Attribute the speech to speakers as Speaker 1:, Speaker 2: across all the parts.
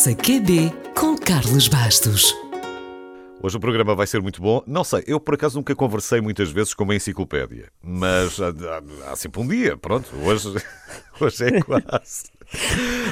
Speaker 1: Conversa QB com Carlos Bastos.
Speaker 2: Hoje o programa vai ser muito bom. Não sei, eu por acaso nunca conversei muitas vezes com uma enciclopédia, mas há, há, há sempre um dia, pronto. Hoje, hoje é quase.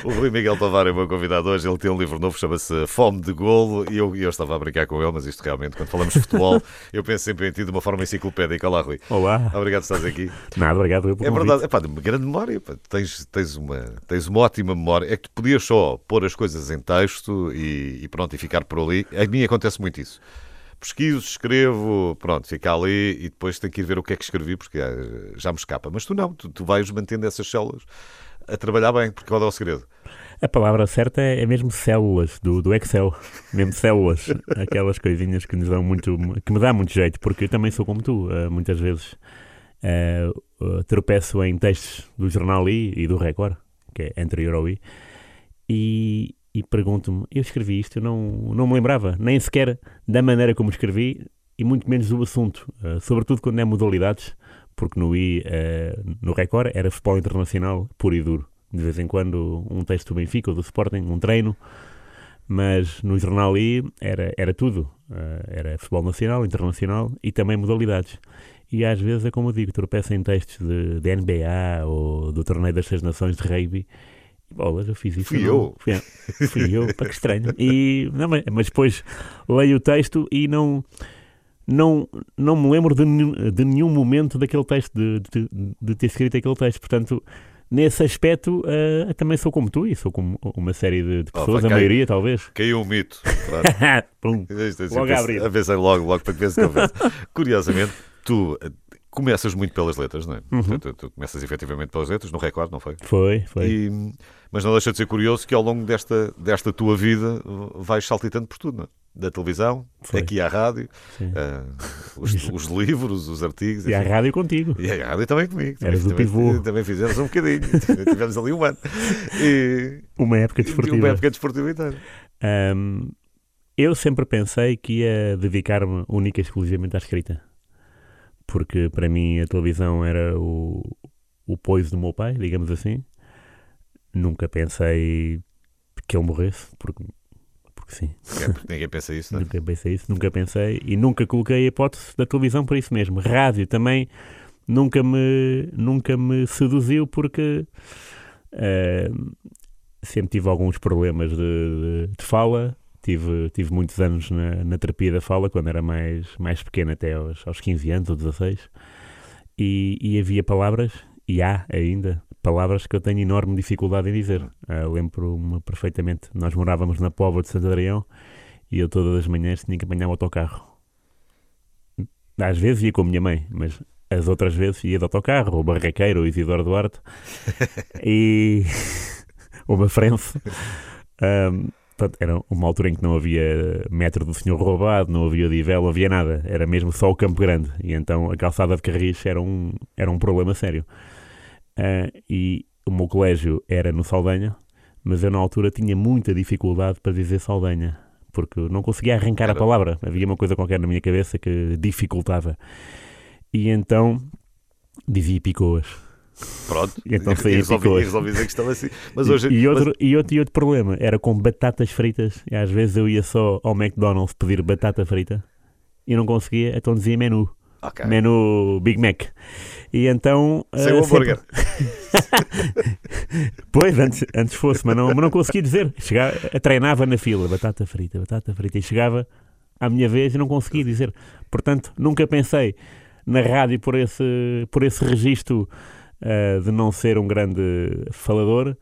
Speaker 2: O Rui Miguel Tavares é o meu convidado hoje. Ele tem um livro novo, chama-se Fome de Golo. E eu, eu estava a brincar com ele, mas isto realmente, quando falamos de futebol, eu penso sempre em ti de uma forma enciclopédica. Olá, Rui.
Speaker 3: Olá.
Speaker 2: Obrigado por estás aqui.
Speaker 3: Nada, obrigado.
Speaker 2: É verdade, é pá, de uma grande memória. Pá. Tens, tens, uma, tens uma ótima memória. É que tu podias só pôr as coisas em texto e, e pronto, e ficar por ali. A mim acontece muito isso pesquiso, escrevo, pronto, fica ali e depois tenho que ir ver o que é que escrevi porque já me escapa. Mas tu não, tu, tu vais mantendo essas células a trabalhar bem, porque qual é o segredo?
Speaker 3: A palavra certa é mesmo células do, do Excel, mesmo células, aquelas coisinhas que nos dão muito, que me dá muito jeito, porque eu também sou como tu, uh, muitas vezes uh, uh, tropeço em textos do jornal I e do Record, que é anterior ao I, e, e pergunto-me, eu escrevi isto, eu não, não me lembrava, nem sequer da maneira como escrevi, e muito menos do assunto, sobretudo quando é modalidades, porque no I, uh, no Record, era futebol internacional puro e duro. De vez em quando um texto do Benfica ou do Sporting, um treino, mas no jornal I era, era tudo. Uh, era futebol nacional, internacional e também modalidades. E às vezes é como eu digo, tropeço em textos de, de NBA ou do Torneio das Seis Nações de Rugby bolas, eu fiz isso.
Speaker 2: Fui eu.
Speaker 3: Fui, fui eu, para que estranho. E, não, mas, mas depois leio o texto e não não, não me lembro de, de nenhum momento daquele texto, de, de, de, ter escrito aquele texto. Portanto, nesse aspecto, uh, também sou como tu e sou como uma série de, de pessoas, oh, a maioria talvez.
Speaker 2: Caiu um mito.
Speaker 3: Pum. logo a abrir.
Speaker 2: Logo, logo para que vês Curiosamente, tu começas muito pelas letras, não é?
Speaker 3: Uhum.
Speaker 2: Tu, começas efetivamente pelas letras, no recorde, não foi?
Speaker 3: Foi, foi.
Speaker 2: E, mas não deixa de ser curioso que ao longo desta, desta tua vida vais saltitando por tudo, não é? Da televisão, Foi. aqui à rádio, uh, os, os, livros, os artigos.
Speaker 3: E à rádio contigo.
Speaker 2: E à rádio também comigo.
Speaker 3: Eras
Speaker 2: também,
Speaker 3: do pivô.
Speaker 2: Também fizemos um bocadinho. Tivemos ali um ano.
Speaker 3: E, uma época desportiva.
Speaker 2: Uma época desportiva inteira.
Speaker 3: Um, eu sempre pensei que ia dedicar-me única e exclusivamente à escrita. Porque para mim a televisão era o, o poiso do meu pai, digamos assim. Nunca pensei que ele morresse, porque porque sim.
Speaker 2: Ninguém pensa isso, não é?
Speaker 3: Nunca pensei isso, nunca pensei e nunca coloquei a hipótese da televisão por isso mesmo. Rádio também nunca me, nunca me seduziu porque uh, sempre tive alguns problemas de, de, de, fala. Tive, tive muitos anos na, na terapia da fala quando era mais, mais pequeno, até aos, aos 15 anos ou 16. E, e havia palavras, e há ainda, palavras que eu tenho enorme dificuldade em dizer. Uh, Lembro-me perfeitamente, nós morávamos na Póvoa de Santo Adrião e eu todas as manhãs tinha que apanhar o autocarro. Às vezes ia com a minha mãe, mas as outras vezes ia de autocarro, o Barraqueiro, o Isidoro Duarte e o Mafrense. Um, portanto, era uma altura em que não havia metro do senhor roubado, não havia divel, não havia nada. Era mesmo só o Campo Grande. E então a calçada de Carris era um, era um problema sério. Uh, e o meu colégio era no Saldanha, mas eu na altura tinha muita dificuldade para dizer Saldanha, porque não conseguia arrancar era. a palavra. Havia uma coisa qualquer na minha cabeça que dificultava. E então dizia picoas.
Speaker 2: Pronto,
Speaker 3: e então saía resolvi,
Speaker 2: resolvi dizer que estava assim. Mas hoje,
Speaker 3: e, outro, mas... e, outro, e outro problema era com batatas fritas. E às vezes eu ia só ao McDonald's pedir batata frita e não conseguia, então dizia menu.
Speaker 2: Okay.
Speaker 3: Menu Big Mac. E então.
Speaker 2: Sem uh, o hambúrguer.
Speaker 3: Sempre... pois, antes, antes fosse, mas não, mas não consegui dizer. Chegava, treinava na fila, batata frita, batata frita, e chegava à minha vez e não conseguia dizer. Portanto, nunca pensei na rádio por esse, por esse registro uh, de não ser um grande falador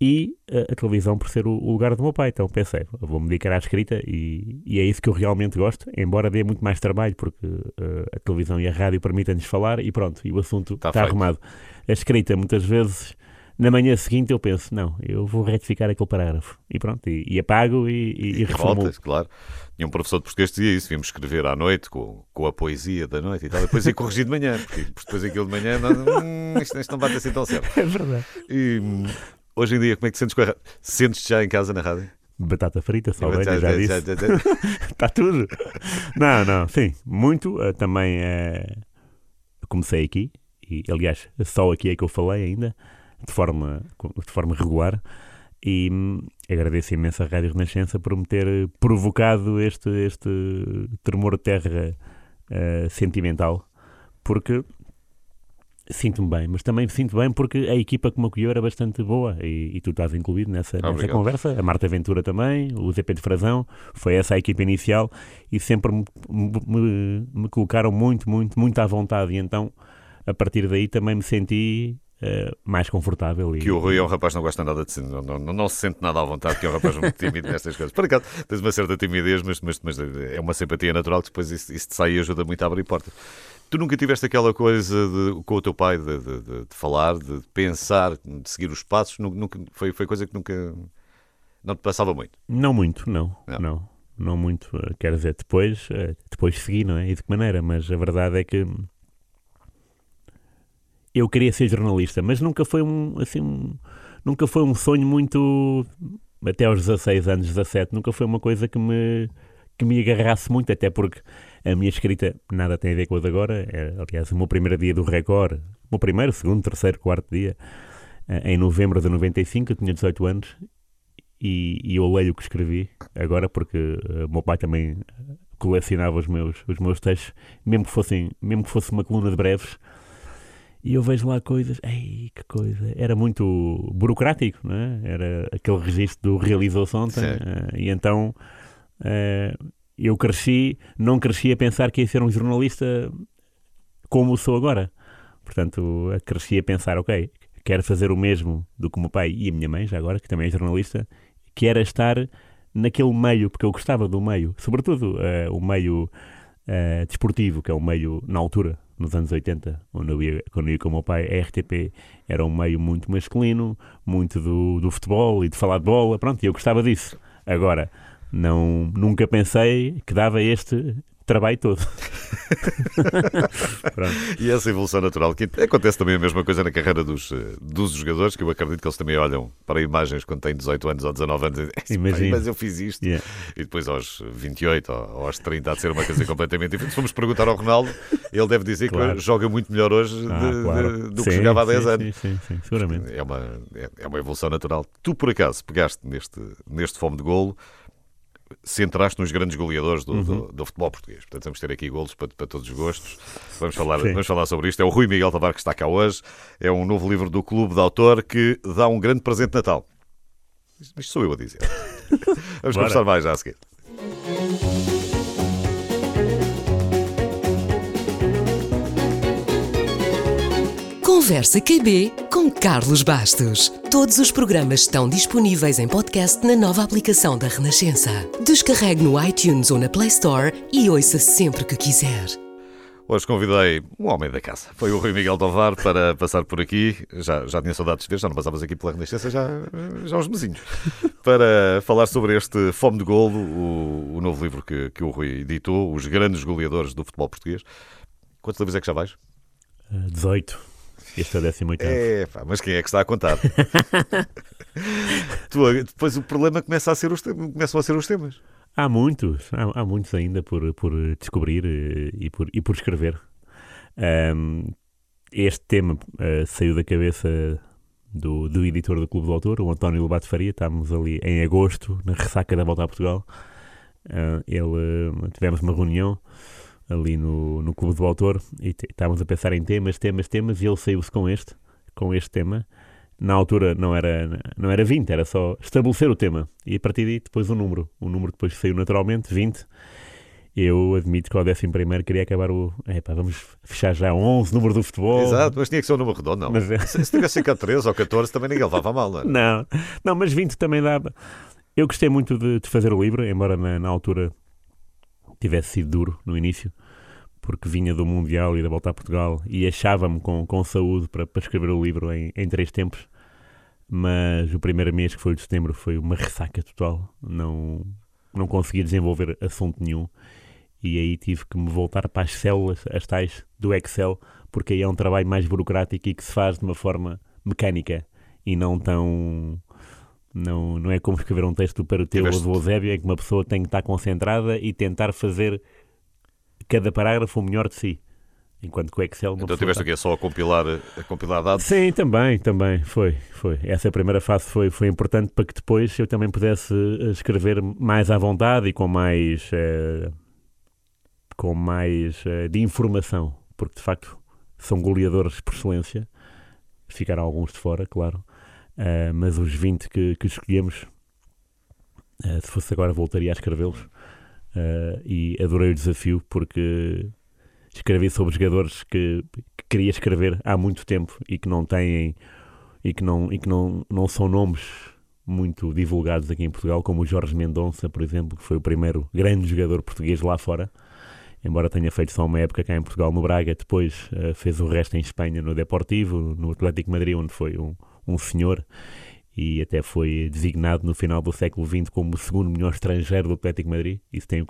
Speaker 3: e a, a, televisão por ser o, o, lugar do meu pai. Então pensei, vou-me dedicar à escrita e, e, é isso que eu realmente gosto, embora dê muito mais trabalho, porque uh, a televisão e a rádio permitem-nos falar e pronto, e o assunto está, está arrumado. A escrita, muitas vezes, na manhã seguinte eu penso, não, eu vou retificar aquele parágrafo. E pronto, e, e apago e, e, e reformulo.
Speaker 2: claro. E um professor de português dizia isso, vimos escrever à noite com, com a poesia da noite e tal, depois ia corrigir de manhã, porque depois aquilo de manhã, não, hum, isto, isto não bate assim tão certo.
Speaker 3: É verdade.
Speaker 2: E, Hoje em dia, como é que sentes com a Sentes-te já em casa na rádio?
Speaker 3: Batata frita, saldanha, já, disse. Está tudo. Não, não, sim, muito. Uh, também uh, comecei aqui, e aliás, só aqui é que eu falei ainda, de forma, de forma regular. E hum, agradeço imenso à Rádio Renascença por me ter eh, provocado este, este tremor de terra uh, sentimental, porque sinto-me bem, mas também me sinto bem porque a equipa que me acolheu era bastante boa e, e tu estás incluído nessa, nessa conversa. A Marta Ventura também, o Zé Pedro Frazão, foi essa a equipa inicial e sempre me, me, me colocaram muito, muito, muito à vontade. E então, a partir daí, também me senti Uh, mais confortável.
Speaker 2: E... Que o Rui é um rapaz que não gosta nada de si, não, não, não, se sente nada à vontade, que é um rapaz muito tímido nestas coisas. Por acaso, tens uma certa timidez, mas, mas, mas é uma simpatia natural que depois isso, isso te sai e ajuda muito a abrir portas. Tu nunca tiveste aquela coisa de, com o teu pai de, de, de, falar, de pensar, de seguir os passos? Nunca, foi, foi coisa que nunca. Não te passava muito?
Speaker 3: Não muito, não. Não, não, não muito. Eh, quer dizer, depois, eh, depois segui, não é? E de que maneira? Mas a verdade é que eu queria ser jornalista, mas nunca foi um, assim, um, nunca foi um sonho muito, até aos 16 anos, 17, nunca foi uma coisa que me, que me agarrasse muito, até porque a minha escrita nada tem a ver com a de agora. É, aliás, o meu primeiro dia do Record, o meu primeiro, segundo, terceiro, quarto dia, eh, em novembro de 95, eu tinha 18 anos e, e eu leio o que escrevi agora porque uh, o meu pai também colecionava os meus, os meus textos, mesmo que, fossem, mesmo que fosse uma coluna de breves. E eu vejo lá coisas, ei, que coisa, era muito burocrático, não é? Era aquele registro do realizou-se ontem, uh, e então uh, eu cresci, não cresci a pensar que ia ser um jornalista como sou agora. Portanto, cresci a pensar, ok, quero fazer o mesmo do que o meu pai e a minha mãe, já agora, que também é jornalista, que era estar naquele meio, porque eu gostava do meio, sobretudo uh, o meio uh, desportivo, que é o meio, na altura, nos anos 80, onde eu ia, quando eu ia com o meu pai, a RTP era um meio muito masculino, muito do, do futebol e de falar de bola, pronto, e eu gostava disso. Agora, não, nunca pensei que dava este trabalho todo.
Speaker 2: e essa evolução natural, que acontece também a mesma coisa na carreira dos, eh, dos jogadores, que eu acredito que eles também olham para imagens quando têm 18 anos ou 19 anos e dizem, mas eu fiz isto. Yeah. E depois aos 28 ou aos 30 há de ser uma coisa completamente diferente. Se formos perguntar ao Ronaldo, ele deve dizer claro. que joga muito melhor hoje ah, de, claro. de, do sim, que jogava há 10
Speaker 3: sim,
Speaker 2: anos.
Speaker 3: Sim, sim, seguramente.
Speaker 2: É uma, é, é uma evolução natural. Tu, por acaso, pegaste neste, neste fome de golo centraste nos grandes goleadores do, uhum. do, do, futebol português. Portanto, vamos ter aqui golos para, para todos os gostos. Vamos falar, vamos falar sobre isto. É o Rui Miguel Tavares que está cá hoje. É um novo livro do Clube de Autor que dá um grande presente de Natal. Isto sou eu a dizer. vamos conversar mais já a seguir.
Speaker 1: Conversa QB com Carlos Bastos. Todos os programas estão disponíveis em podcast na nova aplicação da Renascença. Descarregue no iTunes ou na Play Store e ouça sempre que quiser.
Speaker 2: Hoje convidei um homem da casa. Foi o Rui Miguel Tovar para passar por aqui. Já, já tinha saudades de ver, já não passavas aqui pela Renascença já, já uns mesinhos. Para falar sobre este Fome de Golo, o, o novo livro que, que o Rui editou, Os Grandes Goleadores do Futebol Português. Quantos livros é que já vais?
Speaker 3: 18. Este é o 18.
Speaker 2: É, pá, mas quem é que está a contar? depois o problema começa a ser os, começam a ser os temas.
Speaker 3: Há muitos, há, há muitos ainda por, por descobrir eh, e por, e por escrever. Um, este tema uh, saiu da cabeça do, do editor do Clube do Autor, o António Lobato Faria. Estávamos ali em agosto, na ressaca da volta a Portugal. Uh, ele, uh, tivemos uma reunião ali no, no Clube do Autor e estávamos a pensar em temas, temas, temas e ele saiu-se com este, com este tema. Na altura não era, não era 20, era só estabelecer o tema e a partir daí depois o número. O número depois saiu naturalmente, 20. Eu admito que ao 11 queria acabar o. Epá, vamos fechar já 11, número do futebol.
Speaker 2: Exato, mas tinha que ser um número redondo, não. Mas... É. Se, se tivesse ficado 13 ou 14, também ninguém levava mal, não é?
Speaker 3: Não, não, mas 20 também dava. Eu gostei muito de, de fazer o livro, embora na, na altura tivesse sido duro no início, porque vinha do Mundial e da volta a Portugal e achava-me com, com saúde para, para escrever o livro em, em três tempos. Mas o primeiro mês, que foi o de setembro, foi uma ressaca total. Não, não consegui desenvolver assunto nenhum. E aí tive que me voltar para as células, as tais do Excel, porque aí é um trabalho mais burocrático e que se faz de uma forma mecânica e não tão não, não é como escrever um texto para o teu ou do Eusébio, em que uma pessoa tem que estar concentrada e tentar fazer cada parágrafo o melhor de si. Enquanto que o Excel... uma
Speaker 2: Então tiveste
Speaker 3: tá-
Speaker 2: aqui é só a compilar, a compilar dados.
Speaker 3: Sim, também, também, foi, foi. Essa primeira fase foi, foi importante para que depois eu também pudesse eh, escrever mais à vontade e com mais, eh, com mais eh, de informação, porque de facto são goleadores por excelência, ficaram alguns de fora, claro, eh, mas os 20 que, que escolhemos, eh, se fosse agora voltaria a escrevê-los. Eh, e adorei o desafio porque escrevi sobre jogadores que, que queria escrever há muito tempo e que não têm e que não, e que não, não são nomes muito divulgados aqui em Portugal, como o Jorge Mendonça, por exemplo, que foi o primeiro grande jogador português lá fora, embora tenha feito só uma época cá em Portugal no Braga, depois fez o resto em Espanha no Deportivo, no Atlético Madrid, onde foi um, um senhor e até foi designado no final do século XX como o segundo melhor estrangeiro do Atlético Madrid. Isso tem,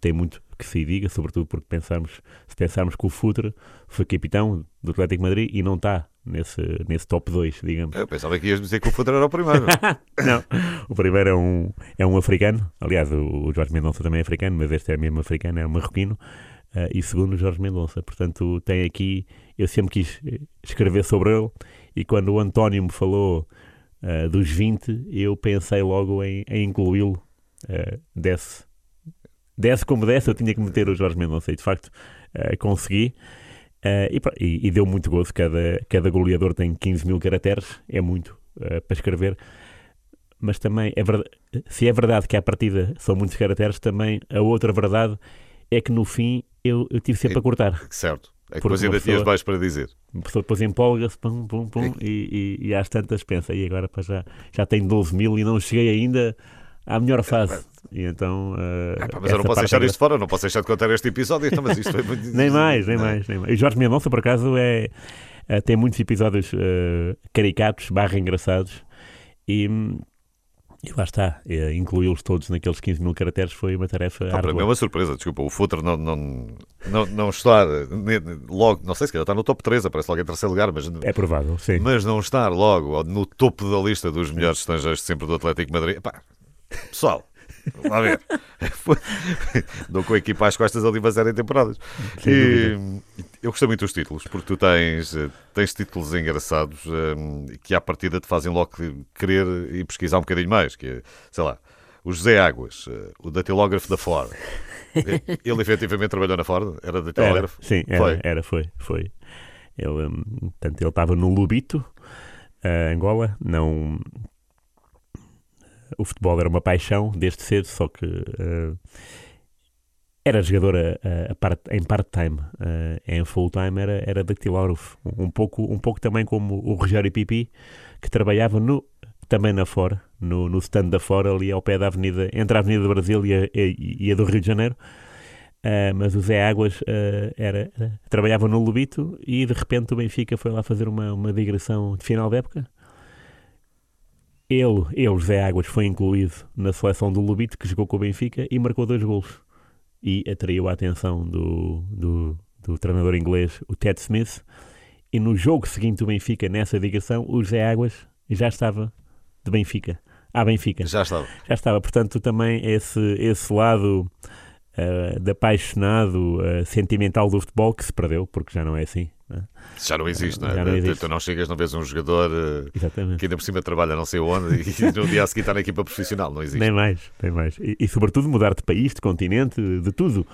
Speaker 3: tem muito que se diga, sobretudo porque pensarmos, se pensarmos que o Futre foi capitão do Atlético Madrid e não está nesse, nesse top 2, digamos.
Speaker 2: Eu pensava que ias dizer que o Futre era o primeiro.
Speaker 3: Não, o primeiro é um, é um africano, aliás, o, Jorge Mendonça também é africano, mas este é mesmo africano, é um marroquino, eh, e segundo o Jorge Mendonça. Portanto, tem aqui, eu sempre quis eh, escrever sobre ele, e quando o António me falou eh, dos 20, eu pensei logo em, em incluí-lo, eh, desse, desse como desse, eu tinha que meter o Jorge Mendonça, e de facto eh, consegui. E, e- e deu muito gozo, cada, cada goleador tem 15 mil caracteres, é muito para escrever mas também é verdade, se é verdade que à partida são muitos caracteres, também a outra verdade é que no fim eu, eu tive sempre a cortar.
Speaker 2: certo. É que depois ainda
Speaker 3: uma
Speaker 2: tinhas
Speaker 3: pessoa-
Speaker 2: mais para dizer.
Speaker 3: Uma pessoa depois empolga-se, pum, pum, pum, e, e, e às tantas pensa, e agora pá, já, já tenho 12 mil e não cheguei ainda à melhor fase. E então. eh,
Speaker 2: É, pá, mas eu não posso deixar
Speaker 3: é
Speaker 2: isto fora, não posso deixar de contar este episódio. Então, mas isto foi muito...
Speaker 3: Nem mais, nem mais, nem mais. E Jorge Mendonça, por acaso, é, é- tem muitos episódios eh, caricatos, barra engraçados, e, hum, e lá está, eh, incluí-los todos naqueles 15 mil caracteres foi uma tarefa
Speaker 2: Pá, para
Speaker 3: árdua.
Speaker 2: mim é uma surpresa, desculpa. O Futre não, não, não, não ne- logo, não sei se calhar está no top 3, aparece logo em terceiro lugar, mas,
Speaker 3: É provável, sim.
Speaker 2: mas não estar logo no topo da lista dos melhores estrangeiros de sempre do Atlético Madrid. Pá, pessoal, vamos ver. Dou com a equipa às costas ali zero em temporadas. E, eu gostei muito dos títulos, porque tu tens, eh, tens títulos engraçados eh, que à partida te fazem logo querer e pesquisar um bocadinho mais, que é, sei lá, o José Águas, eh, o datilógrafo da Ford. Ele efetivamente trabalhou na Ford? Era
Speaker 3: Era,
Speaker 2: datilógrafo?
Speaker 3: sim, era,
Speaker 2: Foi.
Speaker 3: era, foi, foi. Ele, hum, portanto, ele estava no Lubito, eh, Angola, não... O futebol era uma paixão desde cedo, só que eh, era jogador a, a- a part- em part-time, eh, em full-time era, era dactilógrafo. Um pouco, um pouco também como o Rogério Pipi, que trabalhava no, também na Fora, no, no stand da Fora, ali ao pé da avenida, entre a Avenida do Brasil e a, e- a do Rio de Janeiro. Ah, mas o Zé Águas ah, era, era- trabalhava no Lubito e de repente o Benfica foi lá fazer uma, uma digressão de final de época. Ele, ele, Zé Águas, foi incluído na seleção do Lubito que jogou com o Benfica e marcou dois golos. E atraiu a atenção do, do, do treinador inglês, o Ted Smith. E no jogo seguinte do Benfica, nessa digressão, o Zé Águas já estava de Benfica. À Benfica.
Speaker 2: Já estava.
Speaker 3: Já estava, portanto, também esse, esse lado eh, de apaixonado, eh, sentimental do futebol que se perdeu, porque já não é assim. Né?
Speaker 2: Já não existe, não é?
Speaker 3: Já não existe.
Speaker 2: Tu não chegas, não vês um jogador eh,
Speaker 3: Exatamente.
Speaker 2: que ainda por cima trabalha não sei onde e no dia a seguir está na equipa profissional. Não existe.
Speaker 3: Nem mais, nem mais. E, e, sobretudo mudar de país, de continente, de tudo.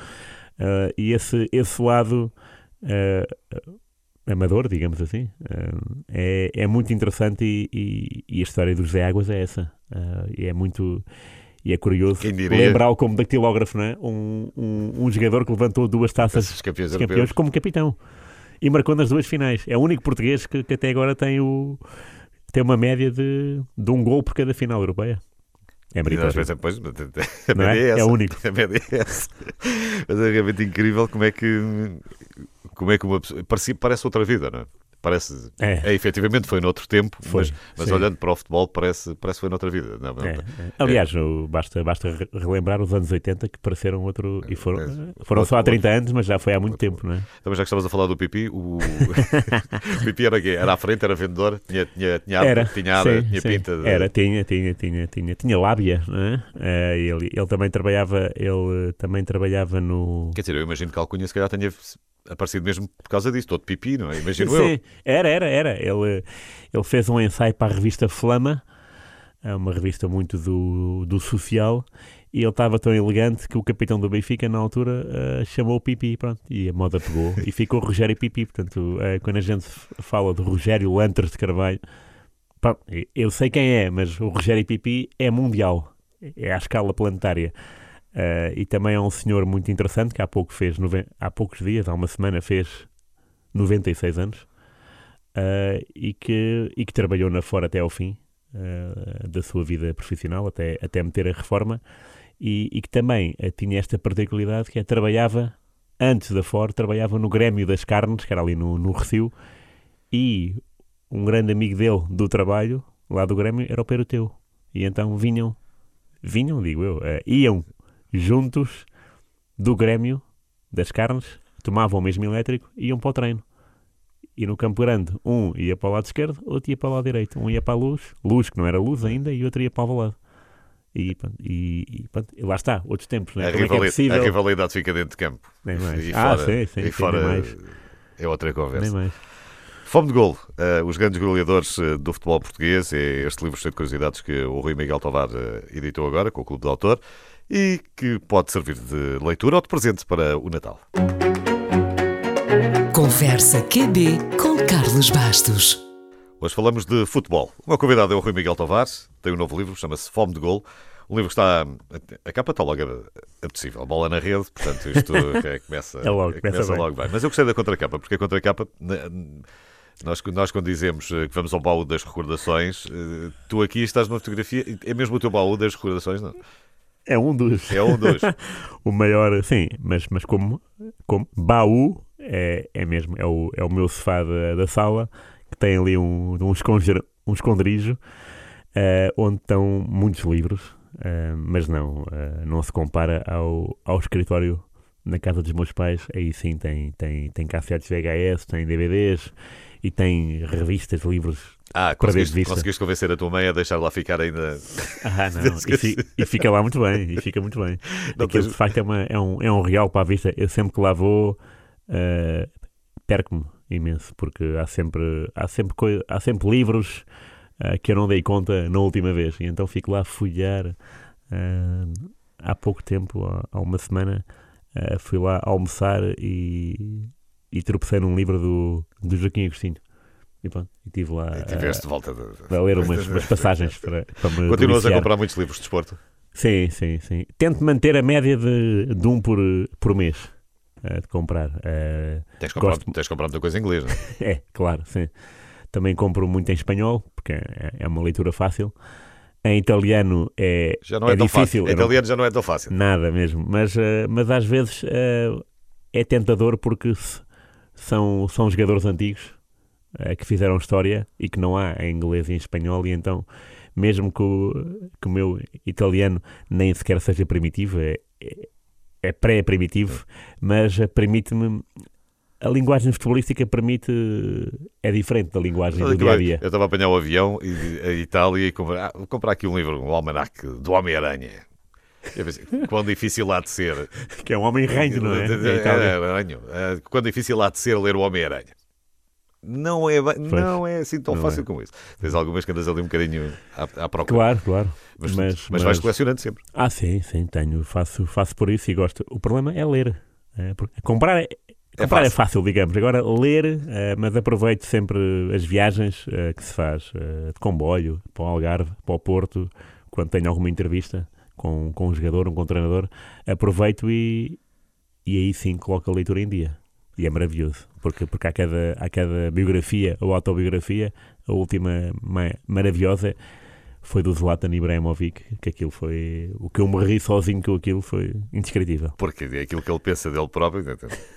Speaker 3: Eh, e esse, esse lado eh, amador, digamos assim, eh, é, é muito interessante e, e- e a história do José Águas é essa. E é muito... E é curioso lembrar-o como dactilógrafo, não é? Um, um, um jogador que levantou duas taças
Speaker 2: Esses campeões
Speaker 3: campeões como capitão. E marcou nas duas finais. É o único português que, que até agora tem, o, tem uma média de, de um gol por cada final europeia. É meritório.
Speaker 2: vezes depois, a
Speaker 3: Não é?
Speaker 2: média é
Speaker 3: É
Speaker 2: essa.
Speaker 3: o único.
Speaker 2: A média é essa. Mas é realmente incrível como é que como é que uma pessoa parece, parece outra vida, não é? Parece,
Speaker 3: É.
Speaker 2: é, efetivamente foi noutro tempo,
Speaker 3: Foi,
Speaker 2: mas, mas olhando para o futebol parece, parece que foi noutra vida. Não, não-
Speaker 3: É, é. Aliás, o- basta, basta re- relembrar os anos 80 que pareceram outro. E foram,
Speaker 2: É,
Speaker 3: foram só há
Speaker 2: outro-
Speaker 3: 30 anos, mas já foi há muito tempo, não é?
Speaker 2: Também já que estavas a falar do Pipi, o, o Pipi era quê? Era à frente, era vendedor, tinha, tinha, tinha,
Speaker 3: Era.
Speaker 2: tinha,
Speaker 3: sim,
Speaker 2: tinha
Speaker 3: sim.
Speaker 2: pinta de...
Speaker 3: Era, tinha, tinha, tinha, tinha, tinha lábia, não é? Ele, ele também trabalhava, ele também trabalhava no.
Speaker 2: Quer dizer, eu imagino que Alcunha se calhar tenha aparecido mesmo por causa disso, todo pipi, não é? Imagino
Speaker 3: Sim,
Speaker 2: eu.
Speaker 3: era, era, era. Ele, ele fez um ensaio para a revista Flama, é uma revista muito do, do social, e ele estava tão elegante que o capitão do Benfica, na altura, uh, chamou o Pipi, pronto, e a moda pegou, e ficou Rogério Pipi. Portanto, uh, quando a gente fala de Rogério Lantres de Carvalho, pronto, eu sei quem é, mas o Rogério Pipi é mundial, é à escala planetária. Uh, e também é um senhor muito interessante que há pouco fez, há poucos dias, há uma semana, fez 96 anos uh, e, que, e que trabalhou na Fora até ao fim uh, da sua vida profissional, até, até meter a reforma, e, e que também tinha esta particularidade que é trabalhava antes da Ford, trabalhava no Grêmio das Carnes, que era ali no, no Recio, e um grande amigo dele do trabalho, lá do Grêmio, era o Peruteu. E então vinham, vinham, digo eu, iam juntos do Grêmio das Carnes, tomavam o mesmo elétrico e iam para o treino. E no Campo Grande, um ia para o lado esquerdo, outro ia para o lado direito. Um ia para a luz, luz que não era luz ainda, e outro ia para o lado. E, e, e, lá está, outros tempos. Né?
Speaker 2: A, rivalidade,
Speaker 3: é é
Speaker 2: a rivalidade fica dentro de campo.
Speaker 3: Nem mais.
Speaker 2: E
Speaker 3: ah,
Speaker 2: fora,
Speaker 3: sim, sim,
Speaker 2: e fora
Speaker 3: nem mais.
Speaker 2: é outra conversa.
Speaker 3: Nem mais.
Speaker 2: Fome de Gol, uh, os grandes goleadores uh, do futebol português, é este livro cheio de curiosidades que o Rui Miguel Tovar uh, editou agora com o Clube do Autor e que pode servir de leitura ou de presente para o Natal.
Speaker 1: Conversa QB com Carlos Bastos.
Speaker 2: Hoje falamos de futebol. O meu convidado é o Rui Miguel Tavares, tem um novo livro, chama-se Fome de Gol. Um livro que está. A capa está logo apetecível, bola na rede, portanto isto é, começa,
Speaker 3: é logo,
Speaker 2: começa,
Speaker 3: começa
Speaker 2: logo bem. Mas eu gostei da contracapa, porque a contracapa. Nós, nós, quando dizemos eh, que vamos ao baú das recordações, eh, tu aqui estás numa fotografia, é mesmo o teu baú das recordações, não?
Speaker 3: É um dos.
Speaker 2: É um dos.
Speaker 3: o maior, sim, mas, mas como, como baú é, é mesmo, é o, é o meu sofá da, da sala, que tem ali um, um, esconder, um esconderijo, uh, onde estão muitos livros, uh, mas não, uh, não se compara ao, ao escritório na casa dos meus pais. Aí sim tem, tem, tem cassetes VHS, tem DVDs e tem revistas, livros
Speaker 2: ah, conseguiste, conseguiste convencer a tua mãe a deixar lá ficar ainda.
Speaker 3: Ah, não. e, fi, e, fica lá muito bem. E fica muito bem. Não Aquilo, de facto, é, uma, é, um, é um real para a vista. Eu sempre que lá vou, uh, perco-me imenso, porque há sempre, há sempre, há sempre livros uh, que eu não dei conta na última vez. E então fico lá a folhear. Uh, há pouco tempo, há, há uma semana, fui lá almoçar e, e tropecei num livro do, do Joaquim Agostinho. E pronto, estive lá
Speaker 2: e tiveste uh, volta de...
Speaker 3: a ler umas, umas passagens para, para me
Speaker 2: Continuas a comprar muitos livros de desporto?
Speaker 3: Sim, sim, sim. Tento manter a média de, de um por, por mês uh, de comprar. Uh,
Speaker 2: tens, comprado, gosto... tens comprado muita coisa em inglês, não
Speaker 3: é? é, claro, sim. Também compro muito em espanhol, porque é, é uma leitura fácil. Em italiano é,
Speaker 2: já não é,
Speaker 3: é
Speaker 2: tão
Speaker 3: difícil.
Speaker 2: Fácil. Em italiano já não é tão fácil.
Speaker 3: Nada mesmo. Mas, uh, mas às vezes é tentador porque são, são jogadores antigos que fizeram história e que não há em inglês e em espanhol, e então, mesmo que o, que o meu italiano nem sequer seja primitivo, é, é, é pré-primitivo, mas permite-me a linguagem futebolística permite. é diferente da linguagem do dia a dia.
Speaker 2: Eu estava a apanhar o avião e a Itália e comprar, ah, vou comprar aqui um livro, um almanac do Homem-Aranha. Pensei, quão difícil há de ser.
Speaker 3: Que é um Homem-Ranho, não é?
Speaker 2: é, é, é quão difícil há de ser ler o Homem-Aranha não é, não é assim tão fácil é. como isso. Tens algumas que andas ali um bocadinho à, à procura.
Speaker 3: Claro, claro.
Speaker 2: Mas, mas, mas, vais colecionando sempre.
Speaker 3: Ah, sim, sim, tenho. Faço, faço por isso e gosto. O problema é ler. É, comprar é, é Comprar é fácil. é fácil, digamos. Agora, ler, uh, mas aproveito sempre as viagens uh, que se faz uh, de comboio, para o Algarve, para o Porto, quando tenho alguma entrevista com, com um jogador, um com um treinador, aproveito e, e aí sim coloco a leitura em dia. E é maravilhoso, porque, porque há, cada, há cada biografia ou autobiografia, a última maravilhosa foi do Zlatan Ibrahimovic, que aquilo foi. O que eu me ri sozinho com aquilo foi indescritível.
Speaker 2: Porque é aquilo que ele pensa dele próprio.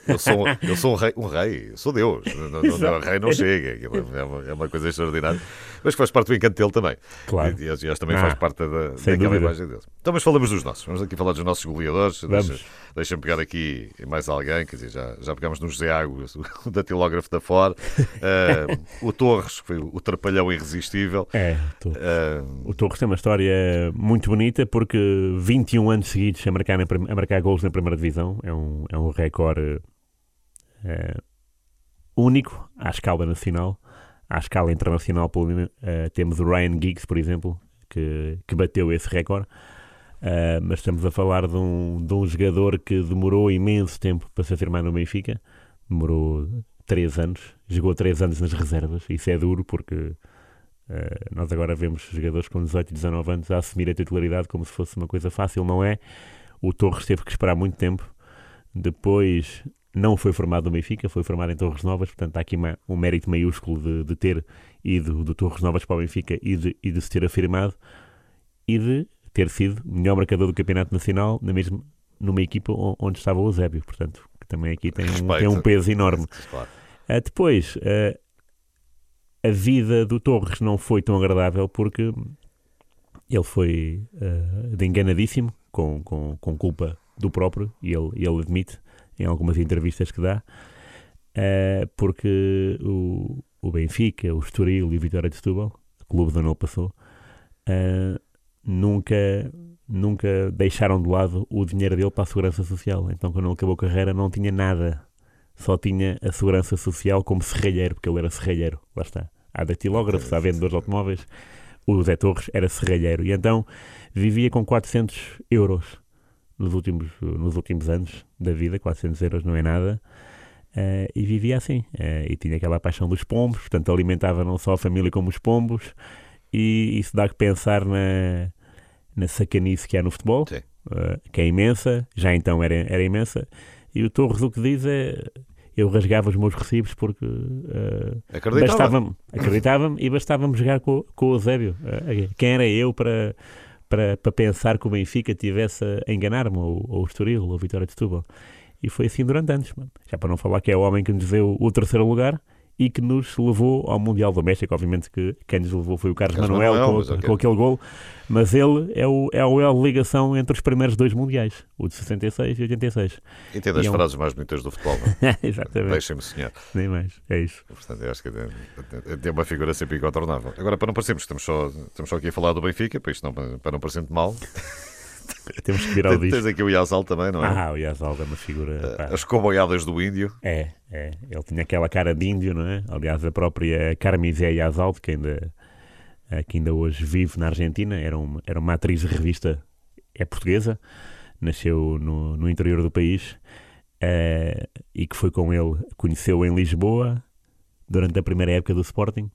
Speaker 2: Eu sou, eu sou um, rei, um rei, sou Deus. Não, rei não chega. É uma, é uma coisa extraordinária. Mas faz parte do encanto dele também.
Speaker 3: Claro.
Speaker 2: E, e, e também ah, faz parte da, daquela dúvida. imagem dele. Então, mas falamos dos nossos. Vamos aqui falar dos nossos goleadores. Vamos. Deixa, deixa-me pegar aqui mais alguém. Quer dizer, já, já pegámos no José Águas, o datilógrafo da Ford. Uh, o Torres, que foi o trapalhão irresistível.
Speaker 3: É, uh, o Torres tem uma história muito bonita porque 21 anos seguidos a marcar, na, a marcar gols na primeira divisão é um, é um recorde Uh, único à escala nacional. À escala internacional, uh, temos o Ryan Giggs, por exemplo, que, que bateu esse recorde. Uh, mas estamos a falar de um, de um jogador que demorou imenso tempo para se afirmar no Benfica. Demorou 3 anos, jogou 3 anos nas reservas. Isso é duro porque uh, nós agora vemos jogadores com 18 e 19 anos a assumir a titularidade como se fosse uma coisa fácil. Não é. O Torres teve que esperar muito tempo. Depois não foi formado no Benfica, foi formado em Torres Novas, portanto há aqui uma, um mérito maiúsculo de, de ter ido do Torres Novas para o Benfica e de, e de se ter afirmado e de ter sido melhor marcador do Campeonato Nacional na mesma, numa equipa onde estava o Eusébio, portanto, que também aqui tem um, tem um peso enorme. Claro. Uh, depois, uh, a vida do Torres não foi tão agradável porque ele foi uh, de enganadíssimo, com, com, com culpa do próprio, e ele, ele admite em algumas entrevistas que dá, uh, porque o, o Benfica, o Estoril e o Vitória de Setúbal, clube do ano passou, uh, nunca, nunca deixaram de lado o dinheiro dele para a segurança social. Então, quando ele acabou a carreira, não tinha nada. Só tinha a segurança social como serralheiro, porque ele era serralheiro. Lá está. Há datilógrafos, há vendedores de automóveis. O Zé Torres era serralheiro. E então vivia com 400 euros nos últimos, nos últimos anos da vida. 400 euros não é nada. Uh, e vivia assim. Uh, e tinha aquela paixão dos pombos, portanto alimentava não só a família como os pombos e isso dá que pensar na, na sacanice que há no futebol, uh, que é imensa, já então era, era imensa, e o Torres o que diz é eu rasgava os meus recibos porque uh,
Speaker 2: acreditava-me
Speaker 3: acreditava e bastava-me jogar com, com o Eusébio. Uh, quem era eu para, para, para pensar que o Benfica tivesse a enganar-me, ou, ou o Estoril, ou a Vitória de Setúbal. E foi assim durante anos. Já para não falar que é o homem que nos deu o terceiro lugar e que nos levou ao Mundial do México. Obviamente que quem nos levou foi o Carlos, Carlos Manuel, Manuel com, okay. com, aquele gol, mas ele é, o, é a elo ligação entre os primeiros dois Mundiais, o de 66 e 86.
Speaker 2: E tem das e frases é um... mais bonitas do futebol, não é?
Speaker 3: Exatamente.
Speaker 2: Deixem-me sonhar.
Speaker 3: Nem mais, é isso.
Speaker 2: Portanto, eu acho que tem uma figura sempre incontornável. Agora, para não parecermos, estamos só, estamos só aqui a falar do Benfica, para, isto não, para não parecer mal.
Speaker 3: Temos que virar o disco.
Speaker 2: Tens aqui o Yazal também, não é?
Speaker 3: Ah, o Yazal é uma figura.
Speaker 2: Pá. As coboiadas do índio.
Speaker 3: É, é. Ele tinha aquela cara de índio, não é? Aliás, a própria Carmen Zé Yazal, que ainda, eh, que ainda hoje vive na Argentina, era uma, era uma atriz de revista, é portuguesa, nasceu no, no interior do país uh, e que foi com ele, conheceu em Lisboa durante a primeira época do Sporting.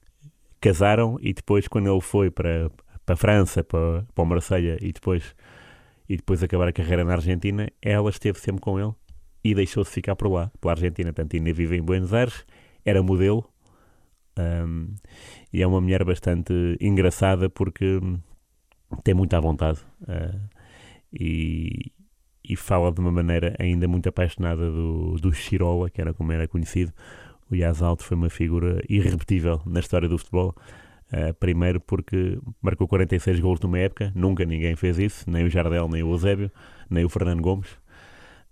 Speaker 3: Casaram e depois, quando ele foi para, para a França, para, para o Marselha e depois e depois acabar a carreira na Argentina, ela esteve sempre com ele e deixou-se ficar por lá, pela Argentina. Portanto, ainda vive em Buenos Aires, era modelo um, e é uma mulher bastante engraçada porque tem muita vontade uh, e, e, fala de uma maneira ainda muito apaixonada do, do Chirola, que era como era conhecido. O Yazalto foi uma figura irrepetível na história do futebol. Uh, primeiro porque marcou 46 gols numa época, nunca ninguém fez isso, nem o Jardel, nem o Eusébio, nem o Fernando Gomes.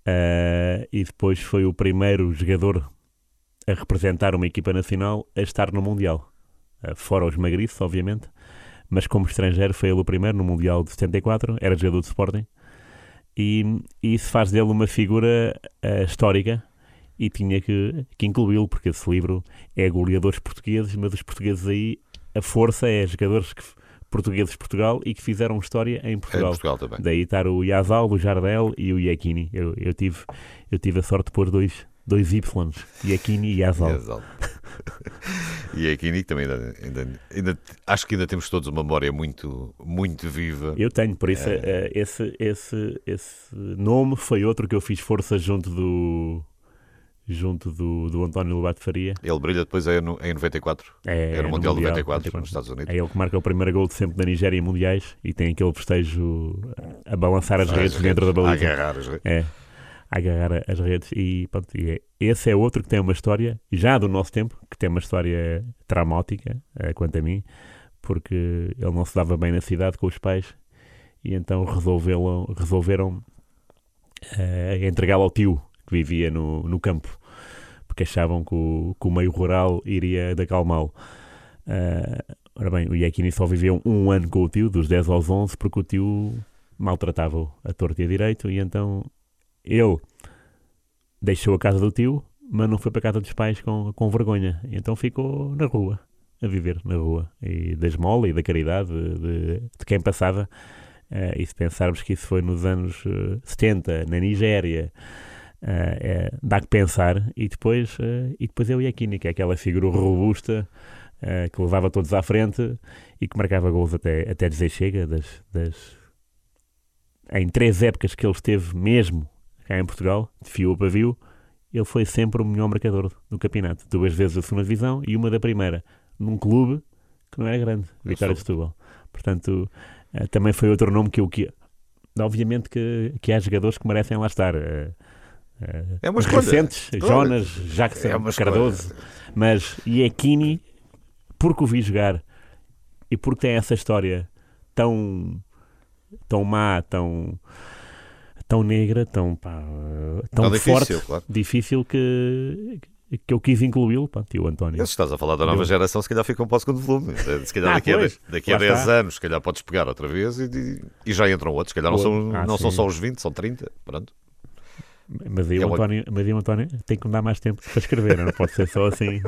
Speaker 3: Uh, e depois foi o primeiro jogador a representar uma equipa nacional a estar no Mundial. Uh, fora os magriços, obviamente, mas como estrangeiro foi ele o primeiro no Mundial de 74, era jogador de Sporting. E, e isso faz dele uma figura histórica e tinha que, que incluí-lo, porque esse livro é goleadores portugueses, mas os portugueses aí a força é jogadores que, portugueses de Portugal e que fizeram história em Portugal.
Speaker 2: Em Portugal também.
Speaker 3: Daí estar o Yazal, o Jardel e o Iacchini. Eu, eu, tive, eu tive a sorte de pôr dois, dois Ys, Iacchini e Yazal.
Speaker 2: Yazal. e também ainda, ainda, ainda, acho que ainda temos todos uma memória muito, muito viva.
Speaker 3: Eu tenho, por isso é... esse, esse, esse nome foi outro que eu fiz força junto do junto do, do António Lobato Faria.
Speaker 2: Ele brilha depois é no, em 94, é, é no Mundial, de 94, nos Estados Unidos.
Speaker 3: É ele que marca o primeiro gol de sempre da Nigéria em Mundiais e tem aquele festejo a balançar as, as redes, redes dentro da baliza.
Speaker 2: A agarrar as redes.
Speaker 3: É, a agarrar as redes e, pronto, e é, esse é outro que tem uma história, já do nosso tempo, que tem uma história traumática, é, quanto a mim, porque ele não se dava bem na cidade com os pais e então resolveram, resolveram uh, entregá-lo ao tio que vivia no, no campo, porque achavam que o, que o meio rural iria acalmá-lo. Uh, ora bem, o Iacchini só viveu um ano com o tio, dos 10 aos 11, porque o tio maltratava-o a torto e a direito, e então ele deixou a casa do tio, mas não foi para a casa dos pais com, com vergonha. Então ficou na rua, a viver na rua. E da esmola e da caridade de, de quem passava. Uh, e se pensarmos que isso foi nos anos uh, 70, na Nigéria, é, dá que pensar. E depois, e depois e a Kini, que é aquela figura robusta que levava todos à frente e que marcava gols até, até dizer chega das, das... em três épocas que ele esteve mesmo cá em Portugal, de fio a pavio, ele foi sempre o melhor marcador do campeonato. Duas vezes a segunda divisão e uma da primeira, num clube que não era grande, Vitória de Setúbal. Portanto, também foi outro nome que eu que obviamente que, que há jogadores que merecem lá estar.
Speaker 2: É uma escolha.
Speaker 3: Recentes, Jonas, Jackson, é Cardoso, mas Iekini, porque o vi jogar e porque tem essa história tão tão má, tão tão negra, tão, pá, tão
Speaker 2: difícil,
Speaker 3: forte,
Speaker 2: claro.
Speaker 3: difícil que, que eu quis incluí-lo, pá, tio António.
Speaker 2: Se estás a falar da nova eu... geração, se calhar ficam para o segundo volume. Se calhar
Speaker 3: ah,
Speaker 2: daqui, a, daqui a 10 está. anos, se calhar podes pegar outra vez e, e já entram outros. Se calhar não, são, ah, não são só os 20, são 30. Pronto.
Speaker 3: Mas aí, é o António, mas aí o António tem que me dar mais tempo para escrever, não pode ser só assim.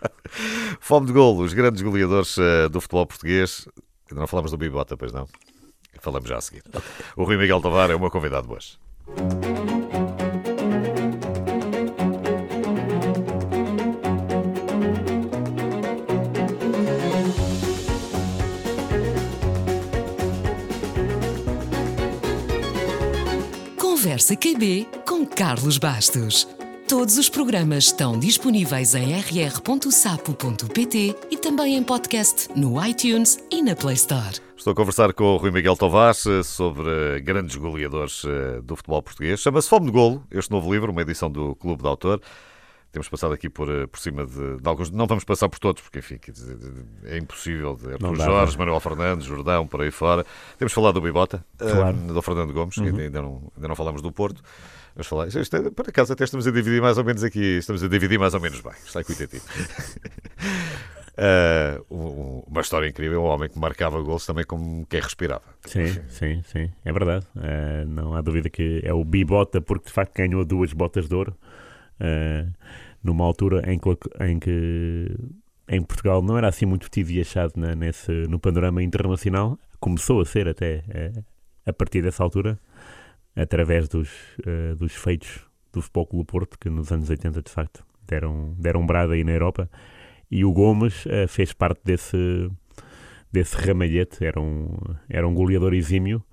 Speaker 2: Fome de golo, os grandes goleadores uh, do futebol português. Ainda não falamos do Bibota, pois não? Falamos já a seguir. O Rui Miguel Tovar é o meu convidado hoje.
Speaker 1: Conversa QB com Carlos Bastos. Todos os programas estão disponíveis em rr.sapo.pt e também em podcast no iTunes e na Play Store.
Speaker 2: Estou a conversar com o Rui Miguel Továs eh, sobre grandes goleadores eh, do futebol português. Chama-se Fome de Golo, este novo livro, uma edição do Clube de Autor. Temos passado aqui por, eh, por cima de, de, alguns. Não vamos passar por todos, porque, enfim, dizer, é impossível. Artur Jorge, Manuel Fernandes, Jordão, por aí fora. Temos falado do Bibota, claro. do Fernando Gomes, uhum. ainda, não, ainda não falamos do Porto. Vamos falar. Isto é, por acaso, até estamos a dividir mais ou menos aqui. Estamos a dividir mais ou menos bem. Está equitativo. Uh, uma história incrível, um homem que marcava gols também como quem respirava.
Speaker 3: Sim, sim, sim, é verdade. Uh, não há dúvida que é o bibota, porque de facto ganhou duas botas de ouro uh, numa altura em que, em que em Portugal não era assim muito tido e achado na, nesse, no panorama internacional. Começou a ser até a partir dessa altura, através dos, dos feitos do Futebol Clube Porto, que nos anos 80 de facto deram, deram brada aí na Europa e o Gomes uh, fez parte desse, desse ramalhete, era um, era um goleador exímio,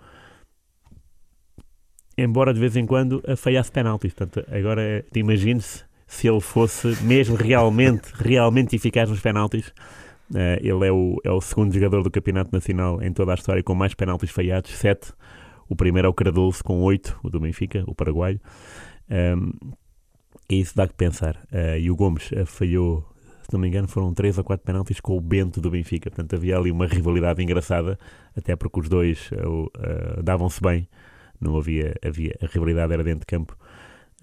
Speaker 3: embora de vez em quando afeiasse penaltis. Portanto, agora imagine-se se ele fosse mesmo realmente, realmente eficaz nos penaltis. Uh, ele é o, é o segundo jogador do Campeonato Nacional em toda a história com mais penaltis falhados, sete. O primeiro é o Cardoso com oito, o do Benfica, o paraguaio. Um, ehm, e isso dá que pensar. Uh, e o Gomes falhou se não me engano, foram três ou quatro penaltis com o Bento do Benfica. Portanto, havia ali uma rivalidade engraçada, até porque os dois uh, davam-se bem. Não havia, havia, a rivalidade era dentro de campo.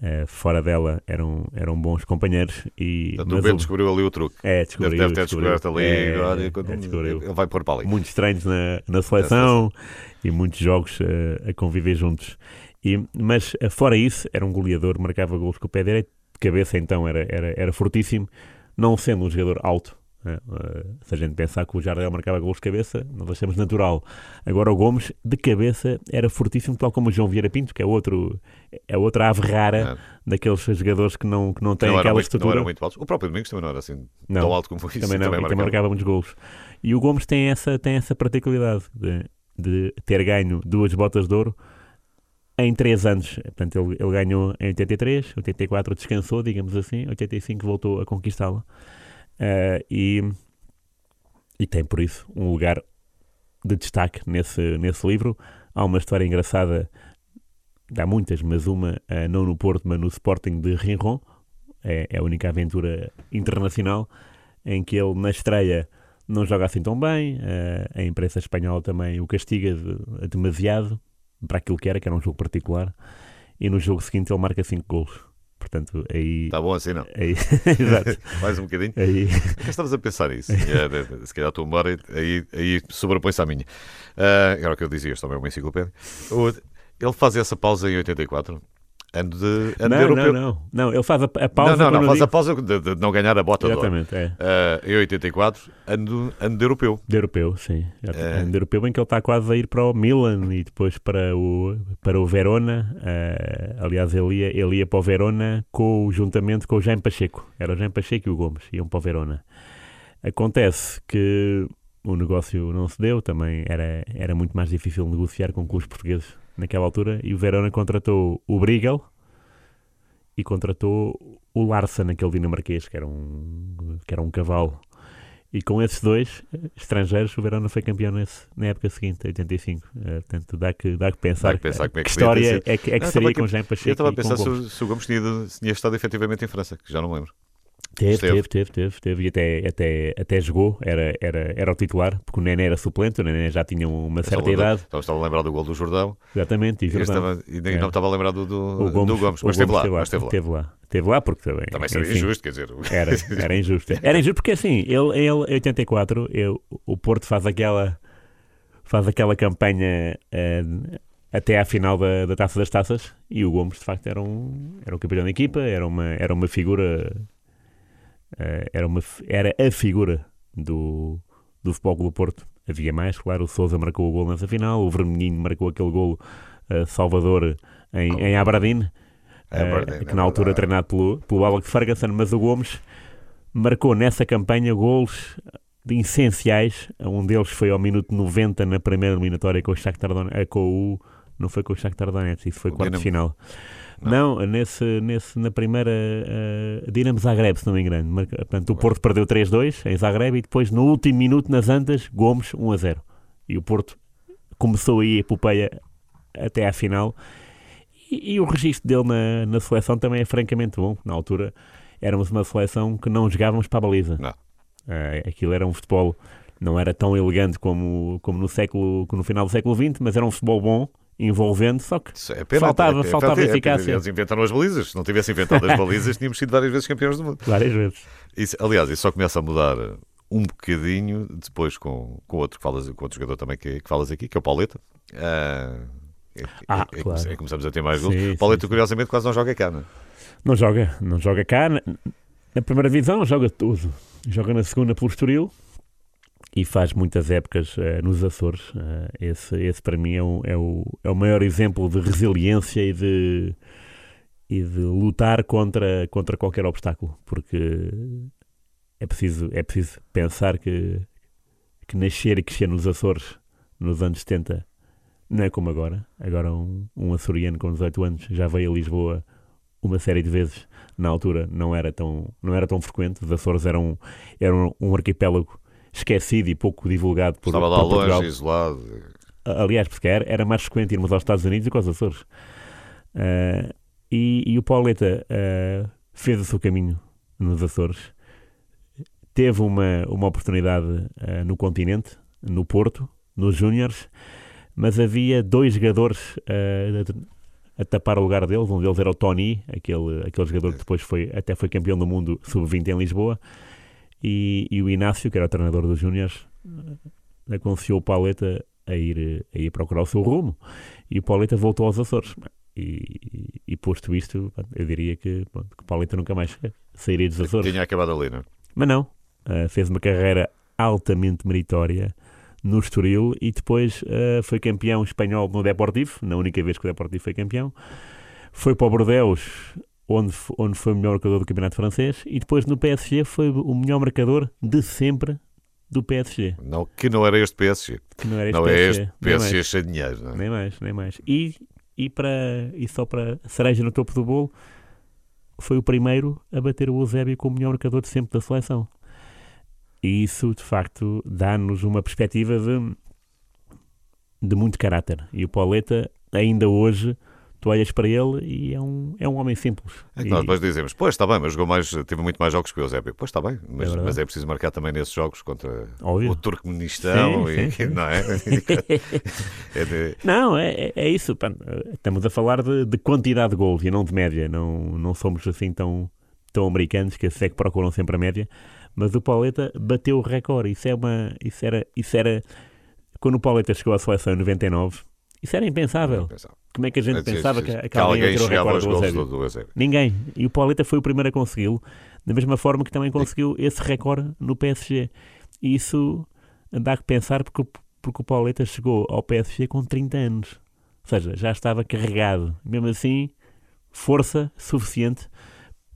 Speaker 3: Uh, fora dela eram, eram bons companheiros e
Speaker 2: Portanto, o Bento descobriu ali o truque.
Speaker 3: É, descobriu,
Speaker 2: deve, ter
Speaker 3: descobriu,
Speaker 2: descoberto ali é, olha, é, ele vai pôr para ali
Speaker 3: muitos treinos na, na seleção e muitos jogos uh, a conviver juntos. E, mas uh, fora isso era um goleador, marcava gols com o pé direito de cabeça então era, era, era fortíssimo não sendo um jogador alto, se a gente pensar que o Jardel marcava gols de cabeça, nós achamos natural. Agora o Gomes, de cabeça, era fortíssimo, tal como o João Vieira Pinto, que é outro é outra ave rara é. daqueles jogadores que não, que não têm não aquela
Speaker 2: muito,
Speaker 3: estrutura.
Speaker 2: Não muito. O próprio Domingos também não era assim não, tão alto como foi isso.
Speaker 3: Também, não, também, marcava. marcava muitos gols. E o Gomes tem essa, tem essa particularidade de, de ter ganho duas botas de ouro em 3 anos. Portanto, ele, ele, ganhou em 83, 84 descansou, digamos assim, 85 voltou a conquistá-la. Uh, e, e tem, por isso, um lugar de destaque nesse, nesse livro. Há uma história engraçada, há muitas, mas uma uh, não no Porto, mas no Sporting de Rinron. É, é a única aventura internacional em que ele, na estreia, não joga assim tão bem. Uh, a imprensa espanhola também o castiga de, demasiado para aquilo que era, que era um jogo particular, e no jogo seguinte ele marca 5 gols. Portanto, aí.
Speaker 2: Está bom assim, não?
Speaker 3: Aí, exato.
Speaker 2: Mais um bocadinho.
Speaker 3: Aí.
Speaker 2: Estavas a pensar nisso. É, se calhar a tua memória aí, aí sobrepõe-se à minha. Uh, era o que eu dizia, isto também é uma enciclopédia. Ele faz essa pausa em 84. Ano de, ano de
Speaker 3: Não,
Speaker 2: europeu.
Speaker 3: não, não. Não, ele faz a, a pausa.
Speaker 2: não, não, não, faz
Speaker 3: digo-
Speaker 2: a pausa de, de não ganhar a bota de ouro.
Speaker 3: Exatamente, é.
Speaker 2: Ah, em 84, ano, ano de europeu.
Speaker 3: De europeu, sim. Já tem-
Speaker 2: É.
Speaker 3: De europeu em que ele está quase a ir para o Milan e depois para o, para o Verona. Eh, aliás, ele ia, ele ia para o Verona com, juntamente com o Jaime Pacheco. Era o Jaime Pacheco e o Gomes, iam para o Verona. Acontece que o negócio não se deu, também era, era muito mais difícil negociar com clubes portugueses naquela altura e o Verona contratou o Brigel e contratou o Larsen, aquele dinamarquês, que era um, que era um cavalo. E com esses dois eh, estrangeiros, o Verona foi campeão nesse, na época seguinte, 85. Eh, portanto, dá que, dá que pensar,
Speaker 2: Dá que pensar como é que
Speaker 3: que história é que, é que
Speaker 2: Não,
Speaker 3: seria com
Speaker 2: aqui-
Speaker 3: Jean Pacheco
Speaker 2: Eu estava a pensar se, o- se o Gomes tinha, tinha estado efetivamente em França, que já não lembro.
Speaker 3: Teve, teve, teve, teve, teve, e até, até, até jogou, era, era, era o titular, porque o Nené era suplente, o Nené já tinha uma certa idade,
Speaker 2: Estava, estava a lembrar do gol do Jordão
Speaker 3: exatamente, e Jordão.
Speaker 2: estava, e
Speaker 3: É.
Speaker 2: não estava a lembrar do, do,
Speaker 3: Gomes,
Speaker 2: do Gomes, mas esteve lá.
Speaker 3: esteve
Speaker 2: Mas esteve lá.
Speaker 3: Esteve lá, esteve lá porque também,
Speaker 2: Também seria
Speaker 3: enfim,
Speaker 2: injusto, quer dizer.
Speaker 3: Era, era injusto. Era injusto porque assim, ele ele, em 84, eu, o Porto faz aquela faz aquela campanha eh, até à final da, da Taça das Taças e o Gomes de facto era um, era um capitão da equipa, era uma, era uma figura era, uma, era a figura do, do Futebol Clube do Porto. Havia mais, claro, o Sousa marcou o gol nessa final, o Vermelhinho marcou aquele golo eh, Salvador em, em Aberdeen,
Speaker 2: É
Speaker 3: eh,
Speaker 2: verdade,
Speaker 3: que
Speaker 2: é
Speaker 3: na altura
Speaker 2: verdade.
Speaker 3: treinado pelo, pelo Alex Ferguson, mas o Gomes marcou nessa campanha golos essenciais. Um deles foi ao minuto 90 na primeira eliminatória com o Shakhtar Donetsk, com o não foi com o Shakhtar Donetsk, isso foi
Speaker 2: O
Speaker 3: quarto de
Speaker 2: Dinamo.
Speaker 3: final. Não, nesse, nesse, na primeira uh, Dinamo Zagreb, se não me engano. Marca- Portanto, o Porto perdeu 3-2 em Zagreb e depois no último minuto nas Antas, Gomes 1-0. E o Porto começou aí a epopeia até à final. E, e o registro dele na, na seleção também é francamente bom. Na altura éramos uma seleção que não jogávamos para a baliza.
Speaker 2: Não.
Speaker 3: Eh, aquilo era um futebol, não era tão elegante como, como no, século, como no final do século XX, mas era um futebol bom, envolvente, só que
Speaker 2: é pena,
Speaker 3: Faltava-
Speaker 2: é- é-
Speaker 3: faltava
Speaker 2: é- é-
Speaker 3: eficácia.
Speaker 2: Eles inventaram as balizas. Se não tivessem inventado as balizas, tínhamos sido várias vezes campeões do mundo.
Speaker 3: várias vezes.
Speaker 2: Isso, aliás, isso só começa a mudar um bocadinho depois com, com outro que falas, com outro jogador também que, que falas aqui, que é o Pauleta. Ah, é,
Speaker 3: Ah,
Speaker 2: é-
Speaker 3: claro.
Speaker 2: é- começamos a ter mais gols.
Speaker 3: Sim,
Speaker 2: Pauleta,
Speaker 3: sim,
Speaker 2: curiosamente, quase não joga cá, não?
Speaker 3: Não joga, não joga cá. Na, na primeira divisão joga tudo. Joga na segunda pelo Estoril e faz muitas épocas eh, nos Açores. Eh, esse, esse para mim é o, é, o, é o maior exemplo de resiliência e de, e de lutar contra, contra qualquer obstáculo, porque é preciso, é preciso pensar que, que nascer e crescer nos Açores nos anos 70 não é como agora. Agora um, um açoriano com 18 anos já veio a Lisboa uma série de vezes. Na altura não era tão, não era tão frequente. Os Açores eram, eram um arquipélago esquecido e pouco divulgado por,
Speaker 2: Estava lá
Speaker 3: por Portugal.
Speaker 2: longe, isolado.
Speaker 3: Aliás, porque era, era mais frequente irmos aos Estados Unidos do que aos Açores. Ah, e, e o Pauleta ah, fez o seu caminho nos Açores. Teve uma, uma oportunidade ah, no continente, no Porto, nos Júniores, mas havia dois jogadores ah, a tapar o lugar deles. Um deles era o Tony, aquele, aquele jogador que depois foi, até foi campeão do mundo sub-20 em Lisboa. E, e o Inácio, que era o treinador dos Júniores, ah, aconselhou o Pauleta a ir, a ir procurar o seu rumo. E o Pauleta voltou aos Açores. E, e posto isto, eu diria que, pronto, que o Pauleta nunca mais sairia dos Açores.
Speaker 2: Tinha acabado ali, não é?
Speaker 3: Mas não, uh, fez uma carreira altamente meritória no Estoril e depois uh, foi campeão espanhol no Deportivo, na única vez que o Deportivo foi campeão. Foi para o Bordeaux, onde, onde foi o melhor marcador do campeonato francês, e depois no PSG foi o melhor marcador de sempre do PSG.
Speaker 2: Não, que não era este PSG.
Speaker 3: Que não era este
Speaker 2: não é
Speaker 3: PSG,
Speaker 2: este
Speaker 3: nem mais.
Speaker 2: PSG cheio de dinheiro, não é?
Speaker 3: Nem mais, nem mais. E, e, para, e só para cereja no topo do bolo, foi o primeiro a bater o Eusébio como o melhor marcador de sempre da seleção. E isso, de facto, dá-nos uma perspectiva de, de muito caráter. E o Pauleta, ainda hoje, tu olhas para ele e é um, é um homem simples.
Speaker 2: É que
Speaker 3: E-
Speaker 2: nós depois dizemos, pois está bem, mas jogou mais, teve muito mais jogos que o Eusébio. Pois está bem, mas,
Speaker 3: verdade.
Speaker 2: mas é preciso marcar também nesses jogos contra
Speaker 3: Óbvio.
Speaker 2: o Turcomenistão,
Speaker 3: Sim,
Speaker 2: e,
Speaker 3: sim, sim.
Speaker 2: não é? É de-
Speaker 3: Não, é, é- é isso. Estamos a falar de, de quantidade de gols e não de média. Não, não somos assim tão, tão americanos que sei que procuram sempre a média. Mas o Pauleta bateu o recorde. Isso, é uma, isso, era, isso era. Quando o Pauleta chegou à seleção em 99, isso era impensável.
Speaker 2: pensar.
Speaker 3: Como é que a gente pensava que, que,
Speaker 2: que alguém,
Speaker 3: alguém
Speaker 2: chegava aos
Speaker 3: do
Speaker 2: gols do, do Eusébio.
Speaker 3: Ninguém. E o Pauleta foi o primeiro a consegui-lo, da mesma forma que também conseguiu esse recorde no PSG. E isso dá que pensar porque, o- porque o Pauleta chegou ao PSG com 30 anos. Ou seja, já estava carregado. Mesmo assim, força suficiente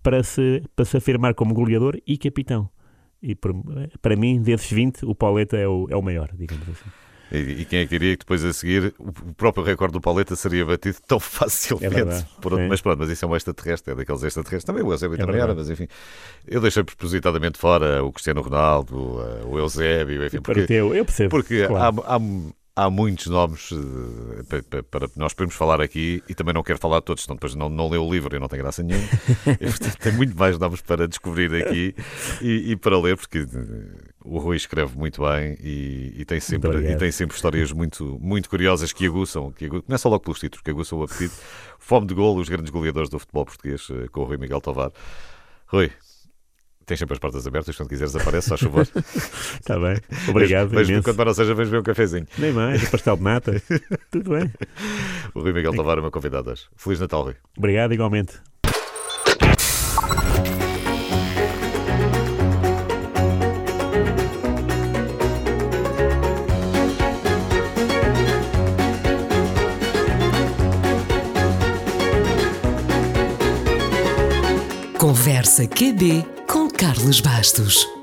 Speaker 3: para se, para se afirmar como goleador e capitão. E por- para mim, desses 20, o Pauleta é o, é o maior, digamos assim.
Speaker 2: E, e quem é que diria que depois a seguir o próprio recorde do Pauleta seria batido tão facilmente?
Speaker 3: É
Speaker 2: por outro-
Speaker 3: É.
Speaker 2: Mas pronto, mas isso é um extraterrestre, é daqueles extraterrestres. Também o Eusébio
Speaker 3: É
Speaker 2: também era, mas enfim. Eu deixei propositadamente fora o Cristiano Ronaldo, eh, o Eusébio, enfim, porque,
Speaker 3: eu percebo.
Speaker 2: porque
Speaker 3: claro.
Speaker 2: há, há, há muitos nomes eh, pa- pa- para, nós podemos falar aqui e também não quero falar de todos, senão depois não, não leu o livro e não tem graça nenhuma. E, portanto, tem muito mais nomes para descobrir aqui e, e para ler, porque eh, o Rui escreve muito bem e, e tem, sempre,
Speaker 3: obrigado.
Speaker 2: e tem sempre histórias muito, muito curiosas que aguçam, que aguçam, começa logo pelos títulos, que aguçam o apetite. Fome de golo, os grandes goleadores do futebol português, eh, com o Rui Miguel Tovar. Rui, tens sempre as portas abertas, quando quiseres aparece, só favor.
Speaker 3: Está bem. Obrigado.
Speaker 2: Mas
Speaker 3: imenso.
Speaker 2: quando para não seja, vens ver um cafezinho.
Speaker 3: Nem mais, o pastel de nata. Tudo bem.
Speaker 2: O Rui Miguel Tovar é meu convidado hoje. Feliz Natal, Rui.
Speaker 3: Obrigado, igualmente.
Speaker 1: Conversa QB com Carlos Bastos.